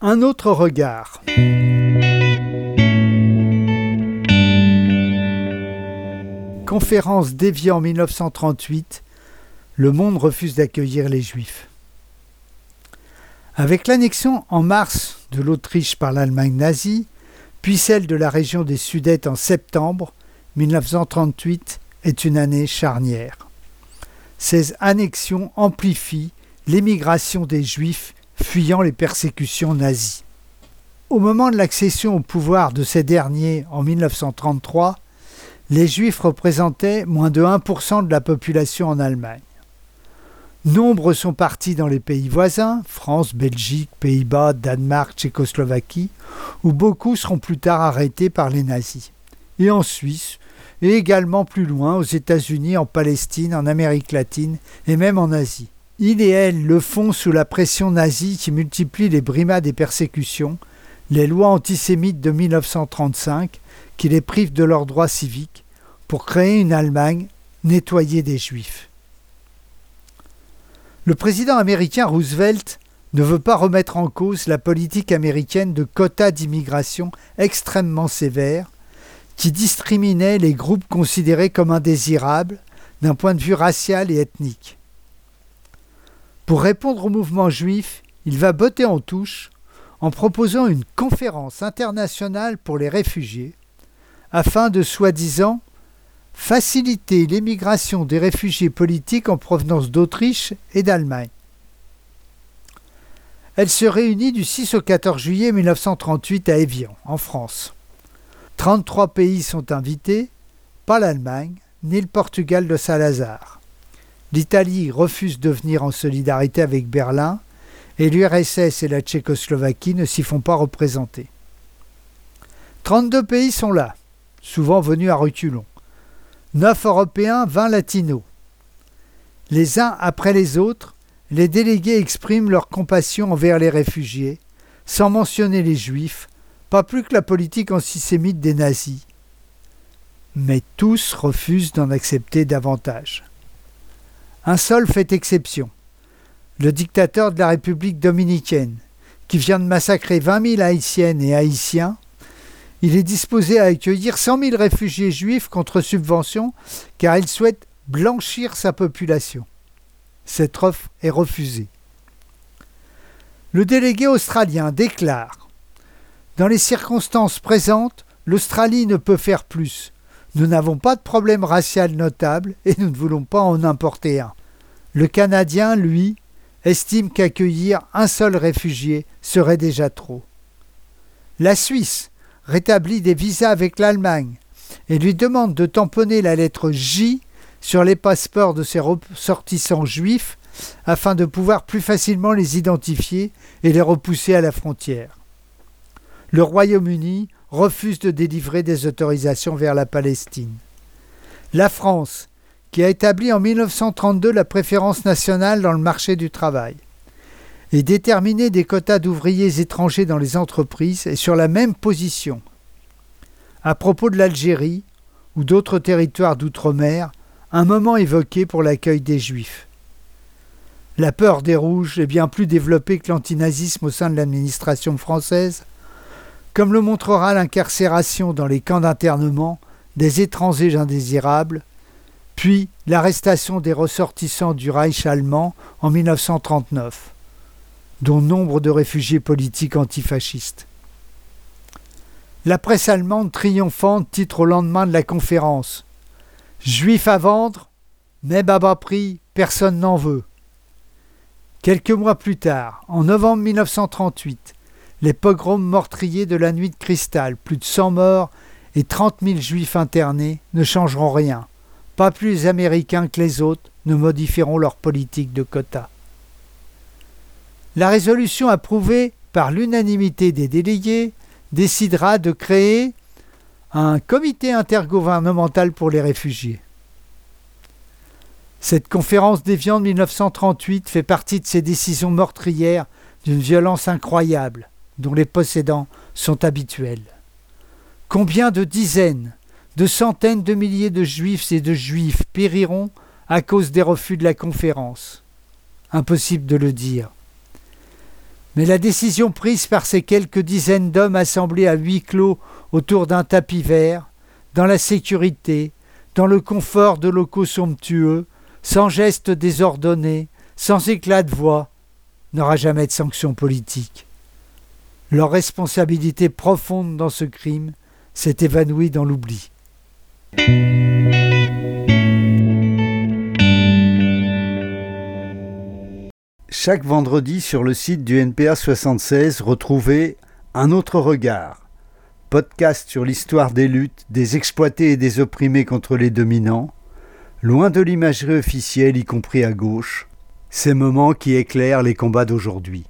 Un autre regard. Conférence d'Évian 1938, le monde refuse d'accueillir les Juifs. Avec l'annexion en mars de l'Autriche par l'Allemagne nazie, puis celle de la région des Sudètes en septembre, 1938 est une année charnière. Ces annexions amplifient l'émigration des Juifs fuyant les persécutions nazies. Au moment de l'accession au pouvoir de ces derniers en 1933, les Juifs représentaient moins de 1% de la population en Allemagne. Nombre sont partis dans les pays voisins, France, Belgique, Pays-Bas, Danemark, Tchécoslovaquie, où beaucoup seront plus tard arrêtés par les nazis. Et en Suisse, et également plus loin, aux États-Unis, en Palestine, en Amérique latine et même en Asie. Il et elle le font sous la pression nazie qui multiplie les brimades et persécutions, les lois antisémites de 1935 qui les privent de leurs droits civiques, pour créer une Allemagne nettoyée des Juifs. Le président américain Roosevelt ne veut pas remettre en cause la politique américaine de quotas d'immigration extrêmement sévère qui discriminait les groupes considérés comme indésirables d'un point de vue racial et ethnique. Pour répondre au mouvement juif, il va botter en touche en proposant une conférence internationale pour les réfugiés, afin de soi-disant faciliter l'émigration des réfugiés politiques en provenance d'Autriche et d'Allemagne. Elle se réunit du 6 au 14 juillet 1938 à Évian, en France. 33 pays sont invités, pas l'Allemagne, ni le Portugal de Salazar. L'Italie refuse de venir en solidarité avec Berlin et l'URSS et la Tchécoslovaquie ne s'y font pas représenter. 32 pays sont là, souvent venus à reculons. 9 Européens, 20 Latinos. Les uns après les autres, les délégués expriment leur compassion envers les réfugiés, sans mentionner les juifs, pas plus que la politique antisémite des nazis. Mais tous refusent d'en accepter davantage. Un seul fait exception. Le dictateur de la République dominicaine, qui vient de massacrer 20 000 Haïtiennes et Haïtiens, il est disposé à accueillir 100 000 réfugiés juifs contre subvention car il souhaite blanchir sa population. Cette offre est refusée. Le délégué australien déclare Dans les circonstances présentes, l'Australie ne peut faire plus. Nous n'avons pas de problème racial notable et nous ne voulons pas en importer un. Le Canadien, lui, estime qu'accueillir un seul réfugié serait déjà trop. La Suisse rétablit des visas avec l'Allemagne et lui demande de tamponner la lettre J sur les passeports de ses ressortissants juifs afin de pouvoir plus facilement les identifier et les repousser à la frontière. Le Royaume-Uni refuse de délivrer des autorisations vers la Palestine. La France qui a établi en 1932 la préférence nationale dans le marché du travail et déterminé des quotas d'ouvriers étrangers dans les entreprises est sur la même position. À propos de l'Algérie ou d'autres territoires d'outre-mer, un moment évoqué pour l'accueil des Juifs. La peur des Rouges est bien plus développée que l'antinazisme au sein de l'administration française, comme le montrera l'incarcération dans les camps d'internement des étrangers indésirables puis l'arrestation des ressortissants du Reich allemand en 1939, dont nombre de réfugiés politiques antifascistes. La presse allemande triomphante titre au lendemain de la conférence Juifs à vendre, mais à bas prix, personne n'en veut. Quelques mois plus tard, en novembre 1938, les pogroms meurtriers de la nuit de cristal, plus de 100 morts et 30 000 juifs internés, ne changeront rien pas plus américains que les autres, ne modifieront leur politique de quotas. La résolution approuvée par l'unanimité des délégués décidera de créer un comité intergouvernemental pour les réfugiés. Cette conférence d'Évian de 1938 fait partie de ces décisions meurtrières d'une violence incroyable dont les possédants sont habituels. Combien de dizaines, de centaines de milliers de juifs et de juifs périront à cause des refus de la conférence? Impossible de le dire. Mais la décision prise par ces quelques dizaines d'hommes assemblés à huis clos autour d'un tapis vert, dans la sécurité, dans le confort de locaux somptueux, sans gestes désordonnés, sans éclat de voix, n'aura jamais de sanction politique. Leur responsabilité profonde dans ce crime s'est évanouie dans l'oubli. Chaque vendredi sur le site du NPA 76, retrouvez Un autre regard, podcast sur l'histoire des luttes des exploités et des opprimés contre les dominants, loin de l'imagerie officielle, y compris à gauche, ces moments qui éclairent les combats d'aujourd'hui.